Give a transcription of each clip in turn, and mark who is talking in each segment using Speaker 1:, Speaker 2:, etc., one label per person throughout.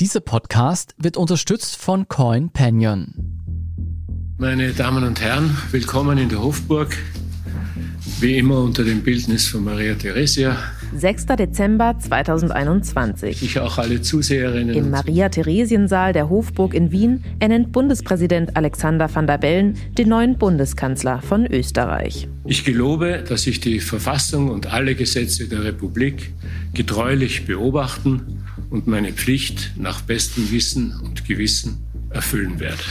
Speaker 1: Dieser Podcast wird unterstützt von Coin Canyon.
Speaker 2: Meine Damen und Herren, willkommen in der Hofburg. Wie immer unter dem Bildnis von Maria Theresia.
Speaker 3: 6. Dezember 2021.
Speaker 2: Ich auch alle Zuseherinnen.
Speaker 3: Im Maria-Theresien-Saal der Hofburg in Wien ernennt Bundespräsident Alexander van der Bellen den neuen Bundeskanzler von Österreich.
Speaker 2: Ich gelobe, dass ich die Verfassung und alle Gesetze der Republik getreulich beobachten und meine Pflicht nach bestem Wissen und Gewissen erfüllen werde.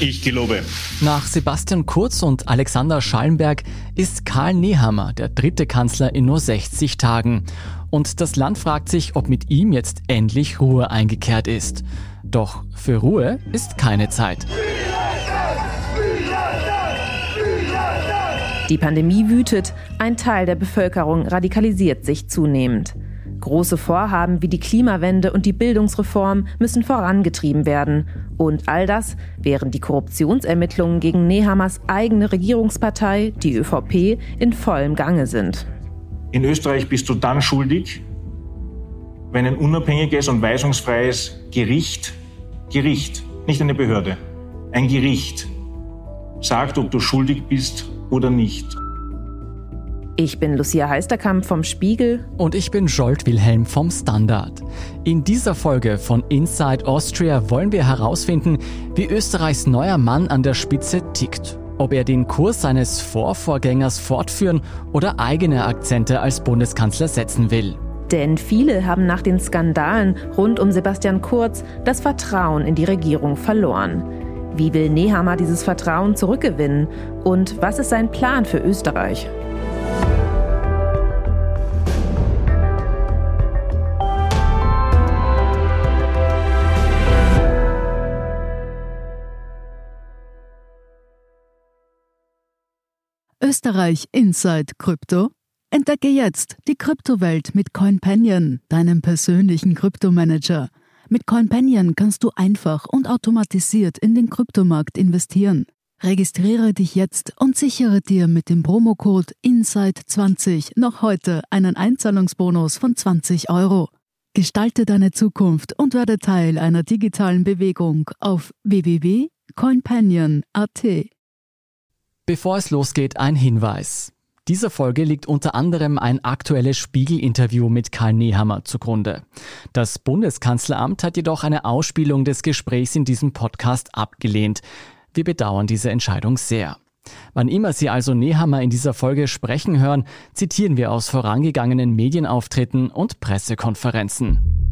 Speaker 4: Ich gelobe.
Speaker 1: Nach Sebastian Kurz und Alexander Schallenberg ist Karl Nehammer der dritte Kanzler in nur 60 Tagen. Und das Land fragt sich, ob mit ihm jetzt endlich Ruhe eingekehrt ist. Doch für Ruhe ist keine Zeit.
Speaker 3: Die Pandemie wütet, ein Teil der Bevölkerung radikalisiert sich zunehmend. Große Vorhaben wie die Klimawende und die Bildungsreform müssen vorangetrieben werden. Und all das, während die Korruptionsermittlungen gegen Nehammers eigene Regierungspartei, die ÖVP, in vollem Gange sind.
Speaker 4: In Österreich bist du dann schuldig, wenn ein unabhängiges und weisungsfreies Gericht, Gericht, nicht eine Behörde, ein Gericht sagt, ob du schuldig bist oder nicht.
Speaker 3: Ich bin Lucia Heisterkamp vom Spiegel.
Speaker 1: Und ich bin Jolt Wilhelm vom Standard. In dieser Folge von Inside Austria wollen wir herausfinden, wie Österreichs neuer Mann an der Spitze tickt. Ob er den Kurs seines Vorvorgängers fortführen oder eigene Akzente als Bundeskanzler setzen will.
Speaker 3: Denn viele haben nach den Skandalen rund um Sebastian Kurz das Vertrauen in die Regierung verloren. Wie will Nehammer dieses Vertrauen zurückgewinnen? Und was ist sein Plan für Österreich?
Speaker 5: Österreich Inside Krypto? Entdecke jetzt die Kryptowelt mit CoinPanion, deinem persönlichen Kryptomanager. Mit CoinPanion kannst du einfach und automatisiert in den Kryptomarkt investieren. Registriere dich jetzt und sichere dir mit dem Promocode INSIDE20 noch heute einen Einzahlungsbonus von 20 Euro. Gestalte deine Zukunft und werde Teil einer digitalen Bewegung auf www.coinpanion.at.
Speaker 1: Bevor es losgeht, ein Hinweis. Dieser Folge liegt unter anderem ein aktuelles Spiegel-Interview mit Karl Nehammer zugrunde. Das Bundeskanzleramt hat jedoch eine Ausspielung des Gesprächs in diesem Podcast abgelehnt. Wir bedauern diese Entscheidung sehr. Wann immer Sie also Nehammer in dieser Folge sprechen hören, zitieren wir aus vorangegangenen Medienauftritten und Pressekonferenzen.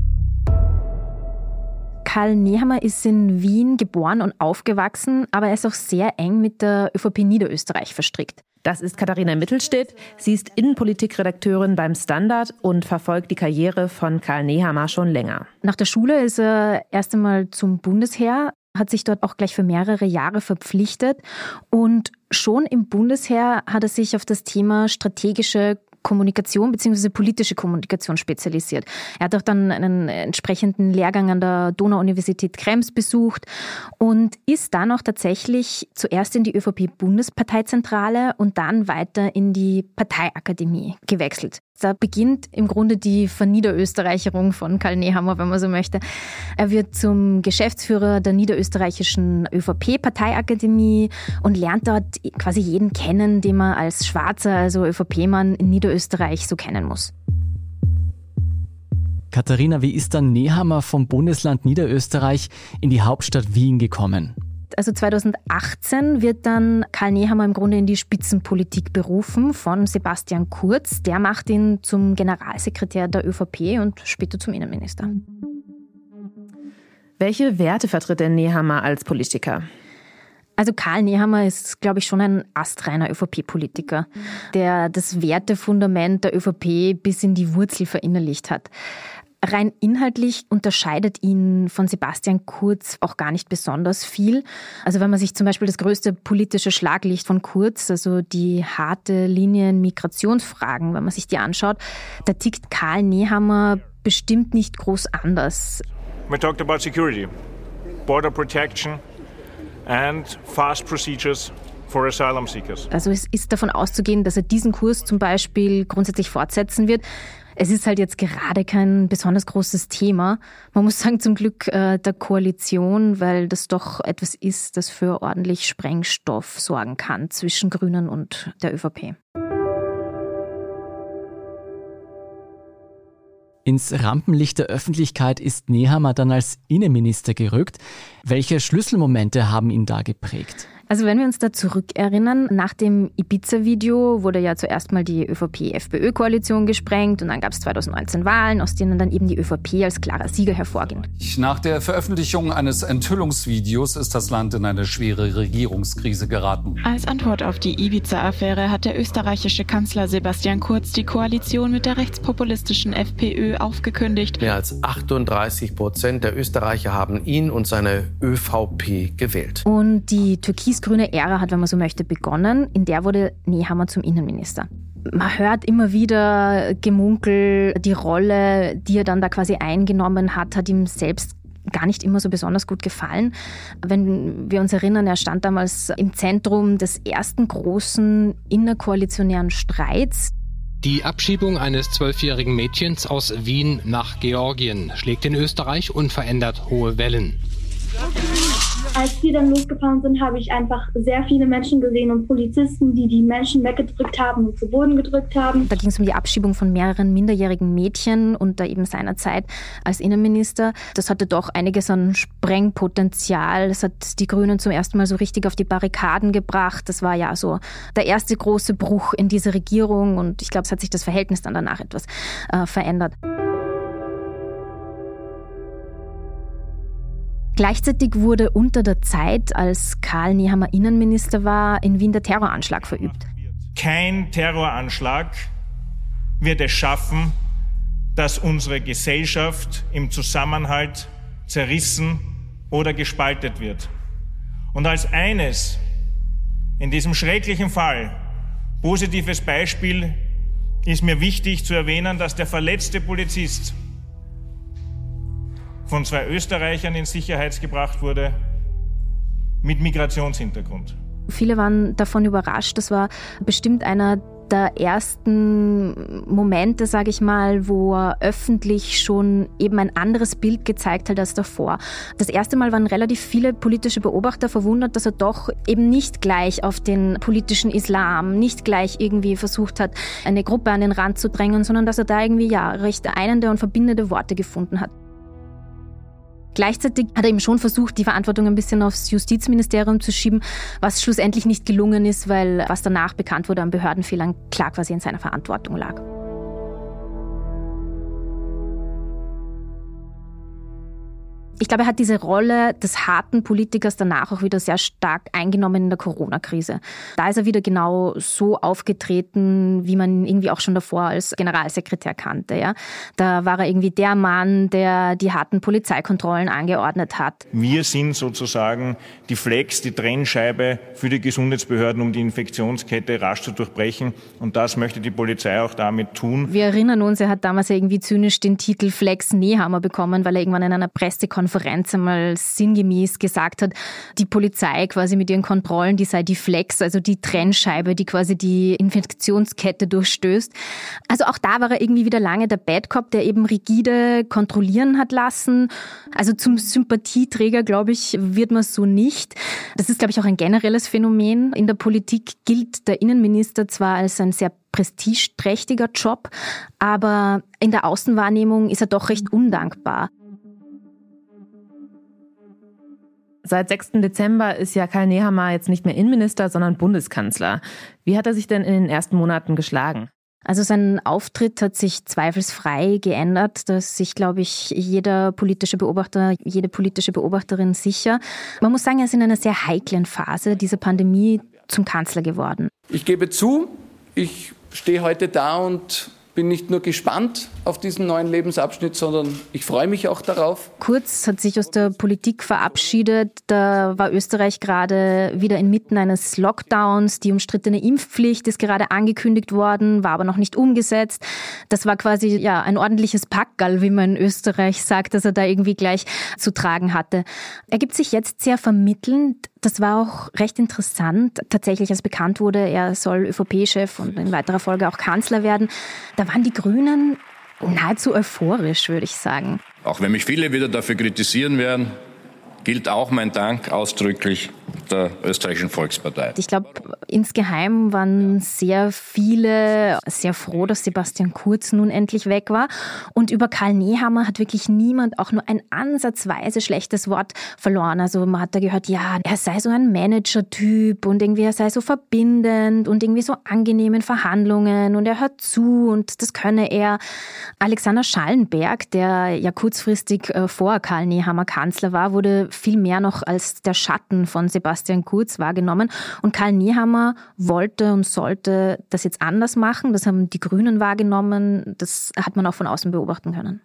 Speaker 6: Karl Nehammer ist in Wien geboren und aufgewachsen, aber er ist auch sehr eng mit der ÖVP Niederösterreich verstrickt.
Speaker 3: Das ist Katharina Mittelstedt. Sie ist Innenpolitikredakteurin beim Standard und verfolgt die Karriere von Karl Nehammer schon länger.
Speaker 6: Nach der Schule ist er erst einmal zum Bundesheer, hat sich dort auch gleich für mehrere Jahre verpflichtet und schon im Bundesheer hat er sich auf das Thema strategische Kommunikation bzw. politische Kommunikation spezialisiert. Er hat auch dann einen entsprechenden Lehrgang an der Donau-Universität Krems besucht und ist dann auch tatsächlich zuerst in die ÖVP-Bundesparteizentrale und dann weiter in die Parteiakademie gewechselt. Da beginnt im Grunde die Verniederösterreicherung von Karl Nehammer, wenn man so möchte. Er wird zum Geschäftsführer der niederösterreichischen ÖVP-Parteiakademie und lernt dort quasi jeden kennen, den man als Schwarzer, also ÖVP-Mann in Niederösterreich so kennen muss.
Speaker 1: Katharina, wie ist dann Nehammer vom Bundesland Niederösterreich in die Hauptstadt Wien gekommen?
Speaker 6: Also 2018 wird dann Karl Nehammer im Grunde in die Spitzenpolitik berufen von Sebastian Kurz. Der macht ihn zum Generalsekretär der ÖVP und später zum Innenminister.
Speaker 3: Welche Werte vertritt denn Nehammer als Politiker?
Speaker 6: Also Karl Nehammer ist, glaube ich, schon ein astreiner ÖVP-Politiker, der das Wertefundament der ÖVP bis in die Wurzel verinnerlicht hat. Rein inhaltlich unterscheidet ihn von Sebastian Kurz auch gar nicht besonders viel. Also wenn man sich zum Beispiel das größte politische Schlaglicht von Kurz, also die harte Linie in Migrationsfragen, wenn man sich die anschaut, da tickt Karl Nehammer bestimmt nicht groß anders.
Speaker 4: We talked about security, border protection and fast procedures for asylum seekers.
Speaker 6: Also es ist davon auszugehen, dass er diesen Kurs zum Beispiel grundsätzlich fortsetzen wird. Es ist halt jetzt gerade kein besonders großes Thema. Man muss sagen, zum Glück äh, der Koalition, weil das doch etwas ist, das für ordentlich Sprengstoff sorgen kann zwischen Grünen und der ÖVP.
Speaker 1: Ins Rampenlicht der Öffentlichkeit ist Nehammer dann als Innenminister gerückt. Welche Schlüsselmomente haben ihn da geprägt?
Speaker 6: Also wenn wir uns da zurückerinnern, nach dem Ibiza-Video wurde ja zuerst mal die ÖVP-FPÖ-Koalition gesprengt und dann gab es 2019 Wahlen, aus denen dann eben die ÖVP als klarer Sieger hervorging.
Speaker 7: Nach der Veröffentlichung eines Enthüllungsvideos ist das Land in eine schwere Regierungskrise geraten.
Speaker 8: Als Antwort auf die Ibiza-Affäre hat der österreichische Kanzler Sebastian Kurz die Koalition mit der rechtspopulistischen FPÖ aufgekündigt.
Speaker 9: Mehr als 38 Prozent der Österreicher haben ihn und seine ÖVP gewählt.
Speaker 6: Und die Türkis türkis-grüne Ära hat, wenn man so möchte, begonnen. In der wurde Nehammer zum Innenminister. Man hört immer wieder Gemunkel, die Rolle, die er dann da quasi eingenommen hat, hat ihm selbst gar nicht immer so besonders gut gefallen. Wenn wir uns erinnern, er stand damals im Zentrum des ersten großen innerkoalitionären Streits.
Speaker 10: Die Abschiebung eines zwölfjährigen Mädchens aus Wien nach Georgien schlägt in Österreich unverändert hohe Wellen.
Speaker 11: Als wir dann losgefahren sind, habe ich einfach sehr viele Menschen gesehen und Polizisten, die die Menschen weggedrückt haben und zu Boden gedrückt haben.
Speaker 6: Da ging es um die Abschiebung von mehreren minderjährigen Mädchen unter eben seiner Zeit als Innenminister. Das hatte doch einiges an Sprengpotenzial. Das hat die Grünen zum ersten Mal so richtig auf die Barrikaden gebracht. Das war ja so der erste große Bruch in diese Regierung und ich glaube, es hat sich das Verhältnis dann danach etwas äh, verändert. Gleichzeitig wurde unter der Zeit, als Karl Nehammer Innenminister war, in Wien der Terroranschlag verübt.
Speaker 4: Kein Terroranschlag wird es schaffen, dass unsere Gesellschaft im Zusammenhalt zerrissen oder gespaltet wird. Und als eines in diesem schrecklichen Fall positives Beispiel ist mir wichtig zu erwähnen, dass der verletzte Polizist von zwei Österreichern in Sicherheit gebracht wurde mit Migrationshintergrund.
Speaker 6: Viele waren davon überrascht. Das war bestimmt einer der ersten Momente, sage ich mal, wo er öffentlich schon eben ein anderes Bild gezeigt hat als davor. Das erste Mal waren relativ viele politische Beobachter verwundert, dass er doch eben nicht gleich auf den politischen Islam, nicht gleich irgendwie versucht hat, eine Gruppe an den Rand zu drängen, sondern dass er da irgendwie ja recht einende und verbindende Worte gefunden hat. Gleichzeitig hat er eben schon versucht, die Verantwortung ein bisschen aufs Justizministerium zu schieben, was schlussendlich nicht gelungen ist, weil was danach bekannt wurde an Behördenfehlern klar quasi in seiner Verantwortung lag. Ich glaube, er hat diese Rolle des harten Politikers danach auch wieder sehr stark eingenommen in der Corona-Krise. Da ist er wieder genau so aufgetreten, wie man irgendwie auch schon davor als Generalsekretär kannte. Ja? Da war er irgendwie der Mann, der die harten Polizeikontrollen angeordnet hat.
Speaker 4: Wir sind sozusagen die Flex, die Trennscheibe für die Gesundheitsbehörden, um die Infektionskette rasch zu durchbrechen. Und das möchte die Polizei auch damit tun.
Speaker 6: Wir erinnern uns, er hat damals irgendwie zynisch den Titel Flex Nehammer bekommen, weil er irgendwann in einer Pressekonferenz Konferenz einmal sinngemäß gesagt hat, die Polizei quasi mit ihren Kontrollen, die sei die Flex, also die Trennscheibe, die quasi die Infektionskette durchstößt. Also auch da war er irgendwie wieder lange der Bad Cop, der eben rigide kontrollieren hat lassen. Also zum Sympathieträger, glaube ich, wird man so nicht. Das ist, glaube ich, auch ein generelles Phänomen. In der Politik gilt der Innenminister zwar als ein sehr prestigeträchtiger Job, aber in der Außenwahrnehmung ist er doch recht undankbar.
Speaker 3: Seit 6. Dezember ist ja Karl Nehammer jetzt nicht mehr Innenminister, sondern Bundeskanzler. Wie hat er sich denn in den ersten Monaten geschlagen?
Speaker 6: Also sein Auftritt hat sich zweifelsfrei geändert. Da ist sich, glaube ich, jeder politische Beobachter, jede politische Beobachterin sicher. Man muss sagen, er ist in einer sehr heiklen Phase dieser Pandemie zum Kanzler geworden.
Speaker 12: Ich gebe zu, ich stehe heute da und bin nicht nur gespannt auf diesen neuen Lebensabschnitt, sondern ich freue mich auch darauf.
Speaker 6: Kurz hat sich aus der Politik verabschiedet. Da war Österreich gerade wieder inmitten eines Lockdowns. Die umstrittene Impfpflicht ist gerade angekündigt worden, war aber noch nicht umgesetzt. Das war quasi ja ein ordentliches Packerl, wie man in Österreich sagt, dass er da irgendwie gleich zu tragen hatte. Er gibt sich jetzt sehr vermittelnd das war auch recht interessant. Tatsächlich, als bekannt wurde, er soll ÖVP-Chef und in weiterer Folge auch Kanzler werden, da waren die Grünen Nahezu euphorisch, würde ich sagen.
Speaker 13: Auch wenn mich viele wieder dafür kritisieren werden, gilt auch mein Dank ausdrücklich der österreichischen Volkspartei.
Speaker 6: Ich glaube, insgeheim waren sehr viele sehr froh, dass Sebastian Kurz nun endlich weg war. Und über Karl Nehammer hat wirklich niemand auch nur ein ansatzweise schlechtes Wort verloren. Also man hat da gehört, ja, er sei so ein Manager-Typ und irgendwie er sei so verbindend und irgendwie so angenehm in Verhandlungen und er hört zu und das könne er. Alexander Schallenberg, der ja kurzfristig äh, vor Karl Nehammer Kanzler war, wurde viel mehr noch als der Schatten von Sebastian Kurz wahrgenommen. Und Karl Niehammer wollte und sollte das jetzt anders machen. Das haben die Grünen wahrgenommen. Das hat man auch von außen beobachten können.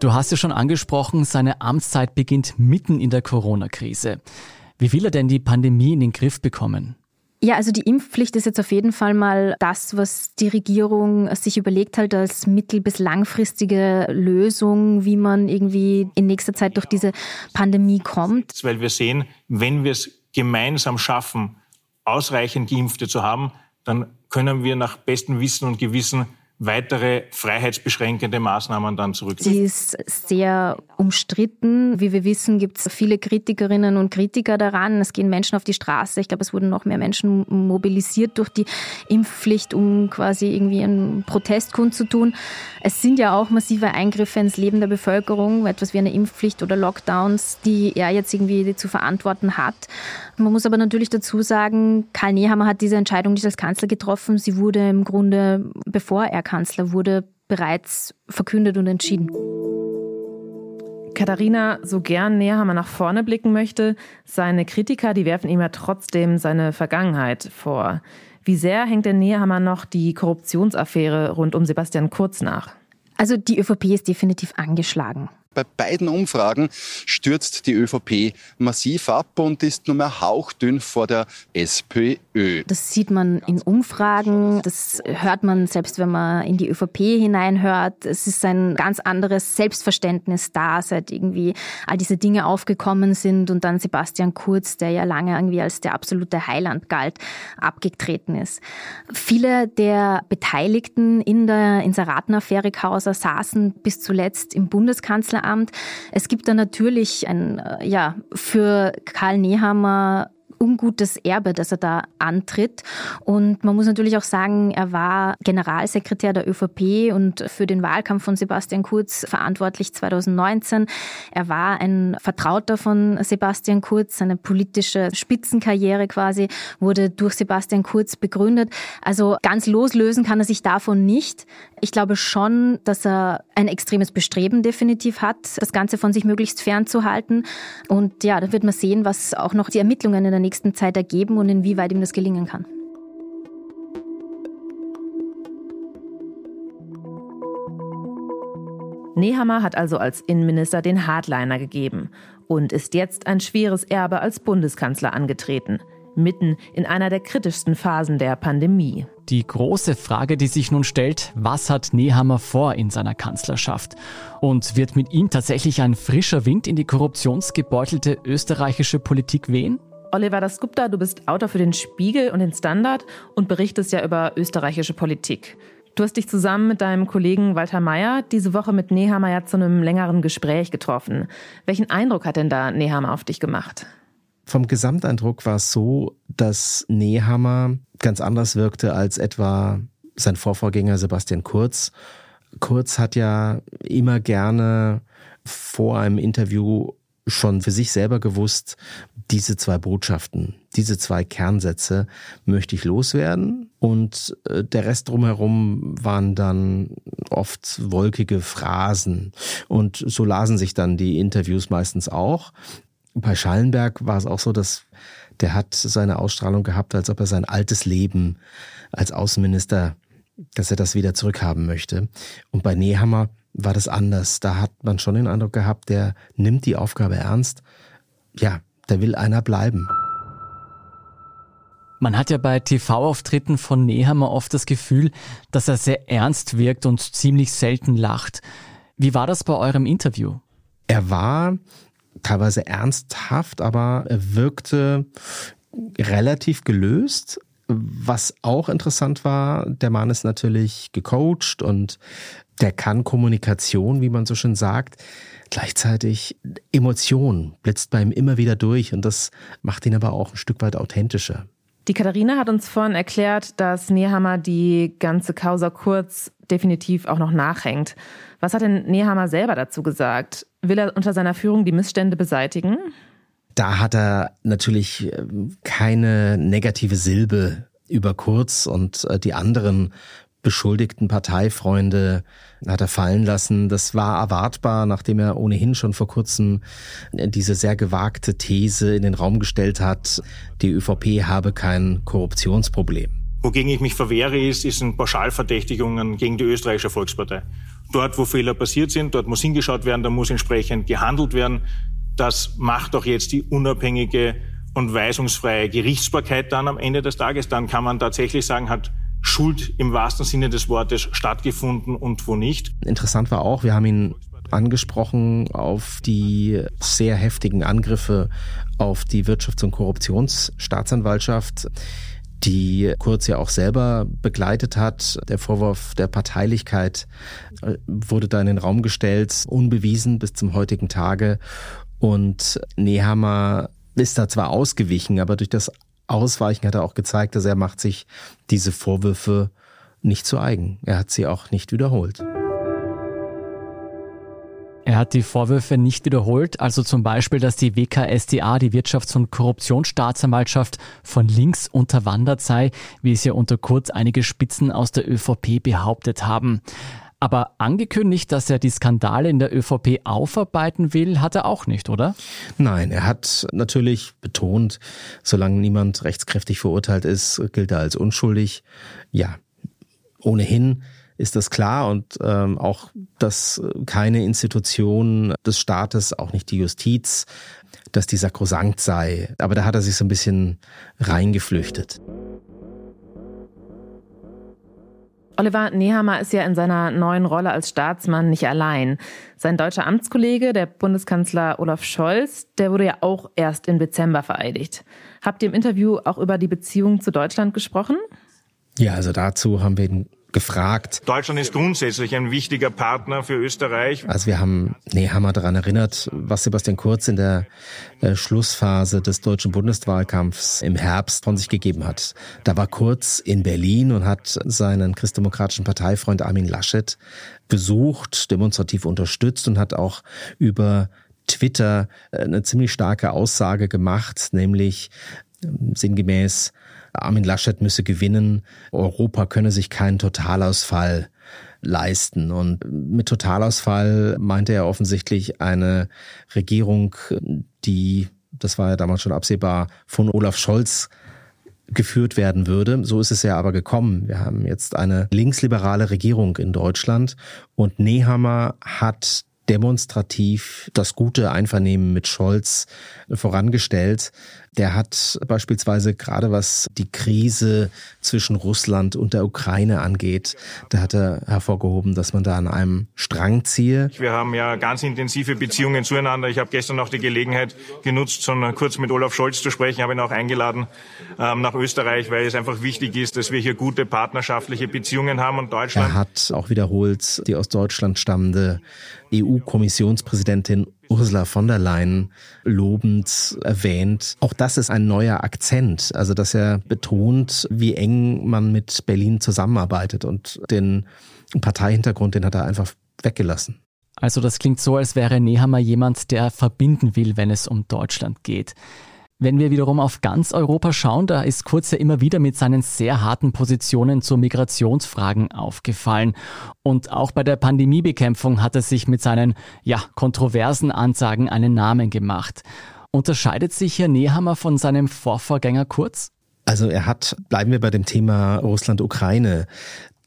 Speaker 1: Du hast ja schon angesprochen, seine Amtszeit beginnt mitten in der Corona-Krise. Wie will er denn die Pandemie in den Griff bekommen?
Speaker 6: Ja, also die Impfpflicht ist jetzt auf jeden Fall mal das, was die Regierung sich überlegt hat als mittel- bis langfristige Lösung, wie man irgendwie in nächster Zeit durch diese Pandemie kommt.
Speaker 4: Weil wir sehen, wenn wir es gemeinsam schaffen, ausreichend Geimpfte zu haben, dann können wir nach bestem Wissen und Gewissen weitere freiheitsbeschränkende Maßnahmen dann zurückziehen.
Speaker 6: Sie ist sehr umstritten. Wie wir wissen, gibt es viele Kritikerinnen und Kritiker daran. Es gehen Menschen auf die Straße. Ich glaube, es wurden noch mehr Menschen mobilisiert durch die Impfpflicht, um quasi irgendwie einen Protest kundzutun. Es sind ja auch massive Eingriffe ins Leben der Bevölkerung, etwas wie eine Impfpflicht oder Lockdowns, die er jetzt irgendwie zu verantworten hat. Man muss aber natürlich dazu sagen, Karl Nehammer hat diese Entscheidung nicht als Kanzler getroffen. Sie wurde im Grunde, bevor er Kanzler wurde, bereits verkündet und entschieden.
Speaker 3: Katharina, so gern Nehammer nach vorne blicken möchte, seine Kritiker, die werfen ihm ja trotzdem seine Vergangenheit vor. Wie sehr hängt der Nehammer noch die Korruptionsaffäre rund um Sebastian Kurz nach?
Speaker 6: Also die ÖVP ist definitiv angeschlagen.
Speaker 14: Bei beiden Umfragen stürzt die ÖVP massiv ab und ist nur mehr hauchdünn vor der SPÖ.
Speaker 6: Das sieht man in Umfragen, das hört man selbst, wenn man in die ÖVP hineinhört. Es ist ein ganz anderes Selbstverständnis da, seit irgendwie all diese Dinge aufgekommen sind und dann Sebastian Kurz, der ja lange irgendwie als der absolute Heiland galt, abgetreten ist. Viele der Beteiligten in der Inseratenaffäre Kauser saßen bis zuletzt im Bundeskanzleramt Kanzleramt. Es gibt da natürlich ein, äh, ja, für Karl Nehammer ungutes Erbe, das er da antritt. Und man muss natürlich auch sagen, er war Generalsekretär der ÖVP und für den Wahlkampf von Sebastian Kurz verantwortlich 2019. Er war ein Vertrauter von Sebastian Kurz. Seine politische Spitzenkarriere quasi wurde durch Sebastian Kurz begründet. Also ganz loslösen kann er sich davon nicht. Ich glaube schon, dass er ein extremes Bestreben definitiv hat, das Ganze von sich möglichst fernzuhalten. Und ja, da wird man sehen, was auch noch die Ermittlungen in der nächsten Zeit ergeben und inwieweit ihm das gelingen kann.
Speaker 3: Nehammer hat also als Innenminister den Hardliner gegeben und ist jetzt ein schweres Erbe als Bundeskanzler angetreten mitten in einer der kritischsten Phasen der Pandemie.
Speaker 1: Die große Frage, die sich nun stellt, was hat Nehammer vor in seiner Kanzlerschaft? Und wird mit ihm tatsächlich ein frischer Wind in die korruptionsgebeutelte österreichische Politik wehen?
Speaker 3: Oliver Dasgupta, du bist Autor für den Spiegel und den Standard und berichtest ja über österreichische Politik. Du hast dich zusammen mit deinem Kollegen Walter Mayer diese Woche mit Nehammer ja zu einem längeren Gespräch getroffen. Welchen Eindruck hat denn da Nehammer auf dich gemacht?
Speaker 15: Vom Gesamteindruck war es so, dass Nehammer ganz anders wirkte als etwa sein Vorvorgänger Sebastian Kurz. Kurz hat ja immer gerne vor einem Interview schon für sich selber gewusst, diese zwei Botschaften, diese zwei Kernsätze möchte ich loswerden. Und äh, der Rest drumherum waren dann oft wolkige Phrasen. Und so lasen sich dann die Interviews meistens auch bei Schallenberg war es auch so, dass der hat seine Ausstrahlung gehabt, als ob er sein altes Leben als Außenminister, dass er das wieder zurückhaben möchte. Und bei Nehammer war das anders. Da hat man schon den Eindruck gehabt, der nimmt die Aufgabe ernst. Ja, da will einer bleiben.
Speaker 1: Man hat ja bei TV-Auftritten von Nehammer oft das Gefühl, dass er sehr ernst wirkt und ziemlich selten lacht. Wie war das bei eurem Interview?
Speaker 15: Er war teilweise ernsthaft, aber er wirkte relativ gelöst. Was auch interessant war, der Mann ist natürlich gecoacht und der kann Kommunikation, wie man so schön sagt. Gleichzeitig Emotion blitzt bei ihm immer wieder durch und das macht ihn aber auch ein Stück weit authentischer.
Speaker 3: Die Katharina hat uns vorhin erklärt, dass Nehammer die ganze Causa Kurz definitiv auch noch nachhängt. Was hat denn Nehammer selber dazu gesagt? Will er unter seiner Führung die Missstände beseitigen?
Speaker 15: Da hat er natürlich äh, keine negative Silbe über Kurz und äh, die anderen beschuldigten Parteifreunde hat er fallen lassen. Das war erwartbar, nachdem er ohnehin schon vor kurzem diese sehr gewagte These in den Raum gestellt hat, die ÖVP habe kein Korruptionsproblem.
Speaker 4: Wogegen ich mich verwehre, ist, ist ein Pauschalverdächtigungen gegen die österreichische Volkspartei. Dort, wo Fehler passiert sind, dort muss hingeschaut werden, da muss entsprechend gehandelt werden. Das macht auch jetzt die unabhängige und weisungsfreie Gerichtsbarkeit dann am Ende des Tages. Dann kann man tatsächlich sagen, hat Schuld im wahrsten Sinne des Wortes stattgefunden und wo nicht.
Speaker 15: Interessant war auch, wir haben ihn angesprochen auf die sehr heftigen Angriffe auf die Wirtschafts- und Korruptionsstaatsanwaltschaft die Kurz ja auch selber begleitet hat. Der Vorwurf der Parteilichkeit äh, wurde da in den Raum gestellt, unbewiesen bis zum heutigen Tage. Und Nehammer ist da zwar ausgewichen, aber durch das Ausweichen hat er auch gezeigt, dass er macht sich diese Vorwürfe nicht zu eigen. Er hat sie auch nicht wiederholt.
Speaker 1: Er hat die Vorwürfe nicht wiederholt, also zum Beispiel, dass die WKSDA, die Wirtschafts- und Korruptionsstaatsanwaltschaft, von links unterwandert sei, wie es ja unter Kurz einige Spitzen aus der ÖVP behauptet haben. Aber angekündigt, dass er die Skandale in der ÖVP aufarbeiten will, hat er auch nicht, oder?
Speaker 15: Nein, er hat natürlich betont, solange niemand rechtskräftig verurteilt ist, gilt er als unschuldig. Ja, ohnehin ist das klar und ähm, auch, dass keine Institution des Staates, auch nicht die Justiz, dass die sakrosankt sei. Aber da hat er sich so ein bisschen reingeflüchtet.
Speaker 3: Oliver Nehammer ist ja in seiner neuen Rolle als Staatsmann nicht allein. Sein deutscher Amtskollege, der Bundeskanzler Olaf Scholz, der wurde ja auch erst im Dezember vereidigt. Habt ihr im Interview auch über die Beziehung zu Deutschland gesprochen?
Speaker 15: Ja, also dazu haben wir ihn gefragt.
Speaker 4: Deutschland ist grundsätzlich ein wichtiger Partner für Österreich.
Speaker 15: Also wir haben Nehammer daran erinnert, was Sebastian Kurz in der äh, Schlussphase des deutschen Bundeswahlkampfs im Herbst von sich gegeben hat. Da war Kurz in Berlin und hat seinen christdemokratischen Parteifreund Armin Laschet besucht, demonstrativ unterstützt und hat auch über Twitter äh, eine ziemlich starke Aussage gemacht, nämlich ähm, sinngemäß, Armin Laschet müsse gewinnen. Europa könne sich keinen Totalausfall leisten. Und mit Totalausfall meinte er offensichtlich eine Regierung, die, das war ja damals schon absehbar, von Olaf Scholz geführt werden würde. So ist es ja aber gekommen. Wir haben jetzt eine linksliberale Regierung in Deutschland und Nehammer hat demonstrativ das gute Einvernehmen mit Scholz vorangestellt. Der hat beispielsweise gerade was die Krise zwischen Russland und der Ukraine angeht, da hat er hervorgehoben, dass man da an einem Strang ziehe.
Speaker 4: Wir haben ja ganz intensive Beziehungen zueinander. Ich habe gestern noch die Gelegenheit genutzt, schon kurz mit Olaf Scholz zu sprechen. Ich habe ihn auch eingeladen ähm, nach Österreich, weil es einfach wichtig ist, dass wir hier gute partnerschaftliche Beziehungen haben und Deutschland.
Speaker 15: Er hat auch wiederholt die aus Deutschland stammende EU-Kommissionspräsidentin Ursula von der Leyen lobend erwähnt. Auch das ist ein neuer Akzent, also dass er betont, wie eng man mit Berlin zusammenarbeitet und den Parteihintergrund, den hat er einfach weggelassen.
Speaker 1: Also das klingt so, als wäre Nehammer jemand, der verbinden will, wenn es um Deutschland geht. Wenn wir wiederum auf ganz Europa schauen, da ist Kurz ja immer wieder mit seinen sehr harten Positionen zu Migrationsfragen aufgefallen. Und auch bei der Pandemiebekämpfung hat er sich mit seinen, ja, kontroversen Ansagen einen Namen gemacht. Unterscheidet sich Herr Nehammer von seinem Vorvorgänger Kurz?
Speaker 15: Also er hat, bleiben wir bei dem Thema Russland-Ukraine,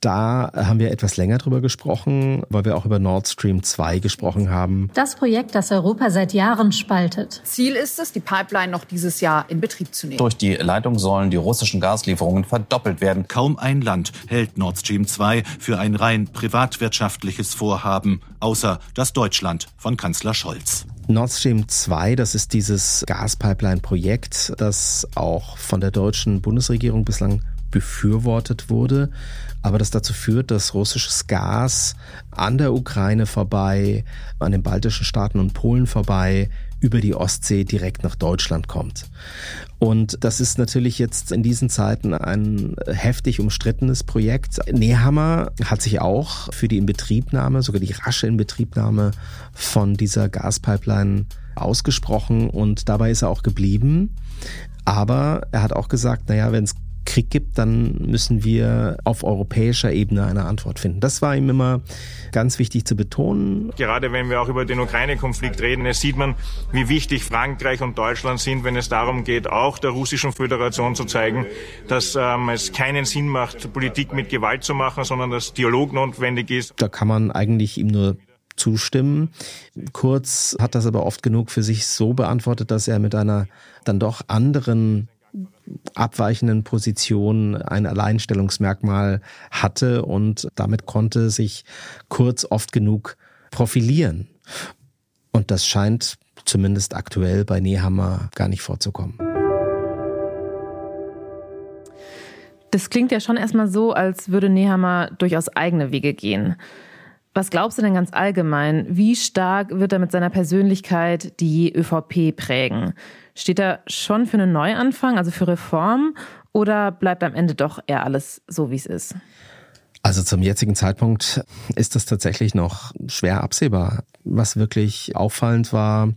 Speaker 15: da haben wir etwas länger drüber gesprochen, weil wir auch über Nord Stream 2 gesprochen haben.
Speaker 16: Das Projekt, das Europa seit Jahren spaltet.
Speaker 17: Ziel ist es, die Pipeline noch dieses Jahr in Betrieb zu nehmen.
Speaker 18: Durch die Leitung sollen die russischen Gaslieferungen verdoppelt werden.
Speaker 19: Kaum ein Land hält Nord Stream 2 für ein rein privatwirtschaftliches Vorhaben, außer das Deutschland von Kanzler Scholz.
Speaker 15: Nord Stream 2, das ist dieses Gaspipeline-Projekt, das auch von der deutschen Bundesregierung bislang befürwortet wurde, aber das dazu führt, dass russisches Gas an der Ukraine vorbei, an den baltischen Staaten und Polen vorbei, über die Ostsee direkt nach Deutschland kommt. Und das ist natürlich jetzt in diesen Zeiten ein heftig umstrittenes Projekt. Nehammer hat sich auch für die Inbetriebnahme, sogar die rasche Inbetriebnahme von dieser Gaspipeline ausgesprochen und dabei ist er auch geblieben. Aber er hat auch gesagt, naja, wenn es Krieg gibt, dann müssen wir auf europäischer Ebene eine Antwort finden. Das war ihm immer ganz wichtig zu betonen.
Speaker 4: Gerade wenn wir auch über den Ukraine-Konflikt reden, es sieht man, wie wichtig Frankreich und Deutschland sind, wenn es darum geht, auch der russischen Föderation zu zeigen, dass ähm, es keinen Sinn macht, Politik mit Gewalt zu machen, sondern dass Dialog notwendig ist.
Speaker 15: Da kann man eigentlich ihm nur zustimmen. Kurz hat das aber oft genug für sich so beantwortet, dass er mit einer dann doch anderen abweichenden Position ein Alleinstellungsmerkmal hatte und damit konnte sich Kurz oft genug profilieren. Und das scheint zumindest aktuell bei Nehammer gar nicht vorzukommen.
Speaker 3: Das klingt ja schon erstmal so, als würde Nehammer durchaus eigene Wege gehen. Was glaubst du denn ganz allgemein? Wie stark wird er mit seiner Persönlichkeit die ÖVP prägen? Steht er schon für einen Neuanfang, also für Reform, oder bleibt am Ende doch eher alles so, wie es ist?
Speaker 15: Also zum jetzigen Zeitpunkt ist das tatsächlich noch schwer absehbar. Was wirklich auffallend war,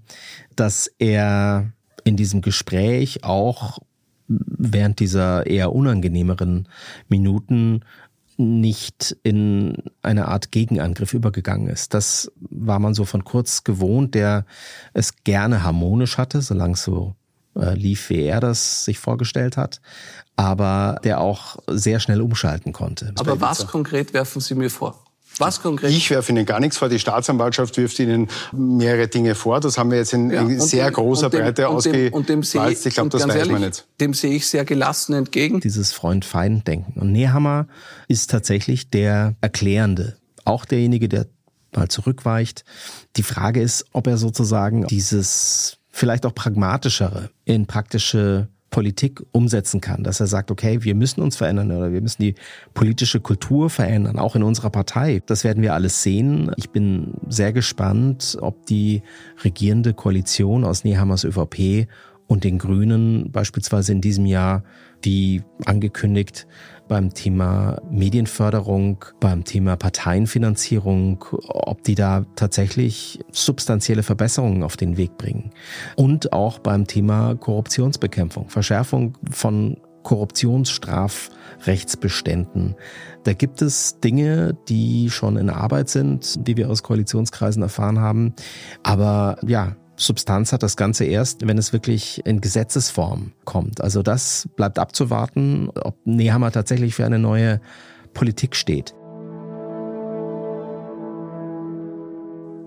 Speaker 15: dass er in diesem Gespräch auch während dieser eher unangenehmeren Minuten nicht in eine Art Gegenangriff übergegangen ist. Das war man so von Kurz gewohnt, der es gerne harmonisch hatte, solange es so äh, lief, wie er das sich vorgestellt hat, aber der auch sehr schnell umschalten konnte.
Speaker 9: Aber was konkret werfen Sie mir vor? Was konkret?
Speaker 20: Ich werfe Ihnen gar nichts vor. Die Staatsanwaltschaft wirft Ihnen mehrere Dinge vor. Das haben wir jetzt in, ja, sehr dem, großer dem, Breite ausgewalzt. Ich glaube, das weiß ehrlich, man nicht.
Speaker 9: Dem sehe ich sehr gelassen entgegen.
Speaker 15: Dieses Freund-Feind-Denken. Und Nehammer ist tatsächlich der Erklärende. Auch derjenige, der mal zurückweicht. Die Frage ist, ob er sozusagen dieses vielleicht auch pragmatischere in praktische Politik umsetzen kann, dass er sagt, okay, wir müssen uns verändern oder wir müssen die politische Kultur verändern, auch in unserer Partei. Das werden wir alles sehen. Ich bin sehr gespannt, ob die regierende Koalition aus Nehammers ÖVP und den Grünen beispielsweise in diesem Jahr, wie angekündigt, beim Thema Medienförderung, beim Thema Parteienfinanzierung, ob die da tatsächlich substanzielle Verbesserungen auf den Weg bringen. Und auch beim Thema Korruptionsbekämpfung, Verschärfung von Korruptionsstrafrechtsbeständen. Da gibt es Dinge, die schon in Arbeit sind, die wir aus Koalitionskreisen erfahren haben. Aber ja, Substanz hat das Ganze erst, wenn es wirklich in Gesetzesform kommt. Also das bleibt abzuwarten, ob Nehammer tatsächlich für eine neue Politik steht.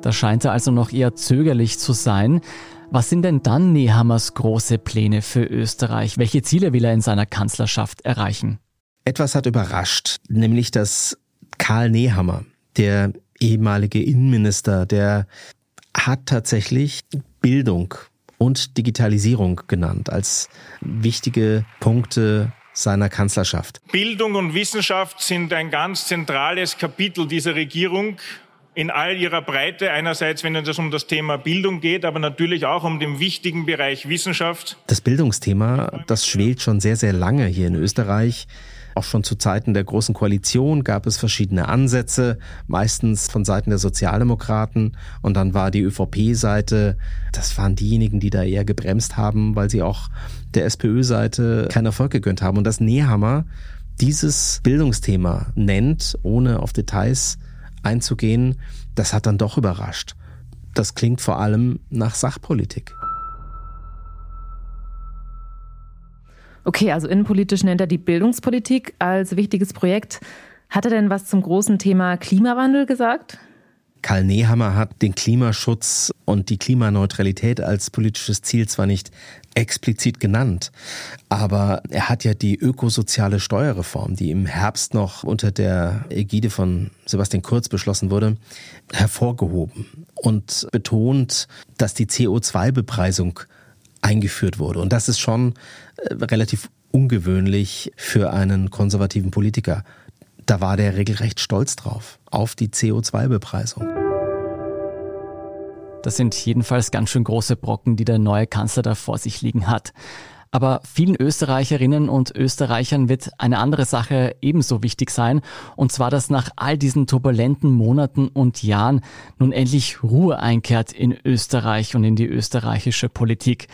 Speaker 1: Da scheint er also noch eher zögerlich zu sein. Was sind denn dann Nehammers große Pläne für Österreich? Welche Ziele will er in seiner Kanzlerschaft erreichen?
Speaker 15: Etwas hat überrascht, nämlich dass Karl Nehammer, der ehemalige Innenminister, der hat tatsächlich Bildung und Digitalisierung genannt als wichtige Punkte seiner Kanzlerschaft.
Speaker 4: Bildung und Wissenschaft sind ein ganz zentrales Kapitel dieser Regierung in all ihrer Breite. Einerseits, wenn es um das Thema Bildung geht, aber natürlich auch um den wichtigen Bereich Wissenschaft.
Speaker 15: Das Bildungsthema, das schwelt schon sehr, sehr lange hier in Österreich. Auch schon zu Zeiten der Großen Koalition gab es verschiedene Ansätze, meistens von Seiten der Sozialdemokraten. Und dann war die ÖVP-Seite, das waren diejenigen, die da eher gebremst haben, weil sie auch der SPÖ-Seite keinen Erfolg gegönnt haben. Und das Nehammer dieses Bildungsthema nennt, ohne auf Details einzugehen, das hat dann doch überrascht. Das klingt vor allem nach Sachpolitik.
Speaker 3: Okay, also innenpolitisch nennt er die Bildungspolitik als wichtiges Projekt. Hat er denn was zum großen Thema Klimawandel gesagt?
Speaker 15: Karl Nehammer hat den Klimaschutz und die Klimaneutralität als politisches Ziel zwar nicht explizit genannt, aber er hat ja die ökosoziale Steuerreform, die im Herbst noch unter der Ägide von Sebastian Kurz beschlossen wurde, hervorgehoben und betont, dass die CO2-Bepreisung eingeführt wurde. Und das ist schon äh, relativ ungewöhnlich für einen konservativen Politiker. Da war der regelrecht stolz drauf, auf die CO2-Bepreisung.
Speaker 1: Das sind jedenfalls ganz schön große Brocken, die der neue Kanzler da vor sich liegen hat. Aber vielen Österreicherinnen und Österreichern wird eine andere Sache ebenso wichtig sein, und zwar, dass nach all diesen turbulenten Monaten und Jahren nun endlich Ruhe einkehrt in Österreich und in die österreichische Politik.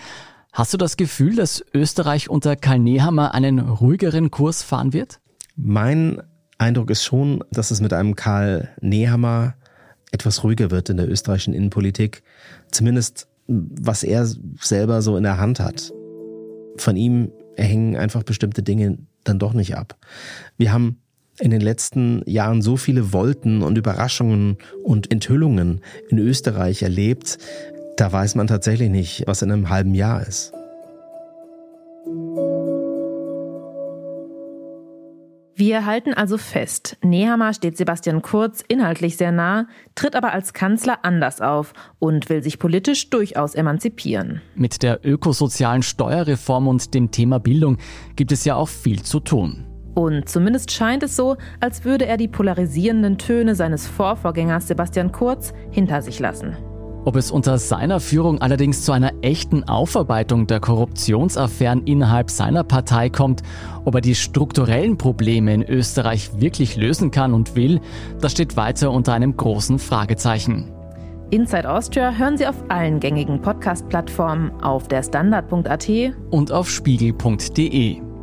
Speaker 1: Hast du das Gefühl, dass Österreich unter Karl Nehammer einen ruhigeren Kurs fahren wird?
Speaker 15: Mein Eindruck ist schon, dass es mit einem Karl Nehammer etwas ruhiger wird in der österreichischen Innenpolitik. Zumindest was er selber so in der Hand hat. Von ihm hängen einfach bestimmte Dinge dann doch nicht ab. Wir haben in den letzten Jahren so viele Wolten und Überraschungen und Enthüllungen in Österreich erlebt, da weiß man tatsächlich nicht, was in einem halben Jahr ist.
Speaker 3: Wir halten also fest, Nehammer steht Sebastian Kurz inhaltlich sehr nah, tritt aber als Kanzler anders auf und will sich politisch durchaus emanzipieren.
Speaker 1: Mit der ökosozialen Steuerreform und dem Thema Bildung gibt es ja auch viel zu tun.
Speaker 3: Und zumindest scheint es so, als würde er die polarisierenden Töne seines Vorvorgängers Sebastian Kurz hinter sich lassen.
Speaker 1: Ob es unter seiner Führung allerdings zu einer echten Aufarbeitung der Korruptionsaffären innerhalb seiner Partei kommt, ob er die strukturellen Probleme in Österreich wirklich lösen kann und will, das steht weiter unter einem großen Fragezeichen.
Speaker 3: Inside Austria hören Sie auf allen gängigen Podcast-Plattformen, auf der Standard.at
Speaker 1: und auf spiegel.de.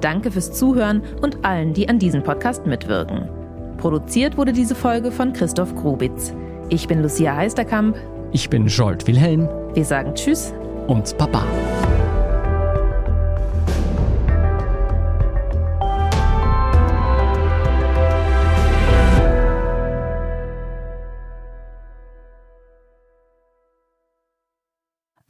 Speaker 3: Danke fürs Zuhören und allen, die an diesem Podcast mitwirken. Produziert wurde diese Folge von Christoph Grubitz. Ich bin Lucia Heisterkamp.
Speaker 1: Ich bin Jolt Wilhelm.
Speaker 3: Wir sagen Tschüss
Speaker 1: und Papa.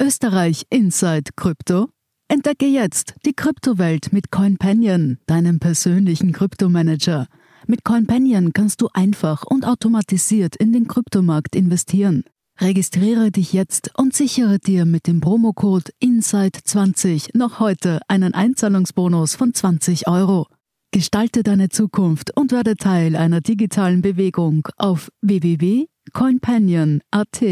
Speaker 5: Österreich Inside Krypto Entdecke jetzt die Kryptowelt mit CoinPanion, deinem persönlichen Kryptomanager. Mit CoinPanion kannst du einfach und automatisiert in den Kryptomarkt investieren. Registriere dich jetzt und sichere dir mit dem Promocode INSIDE20 noch heute einen Einzahlungsbonus von 20 Euro. Gestalte deine Zukunft und werde Teil einer digitalen Bewegung auf www.coinpanion.at.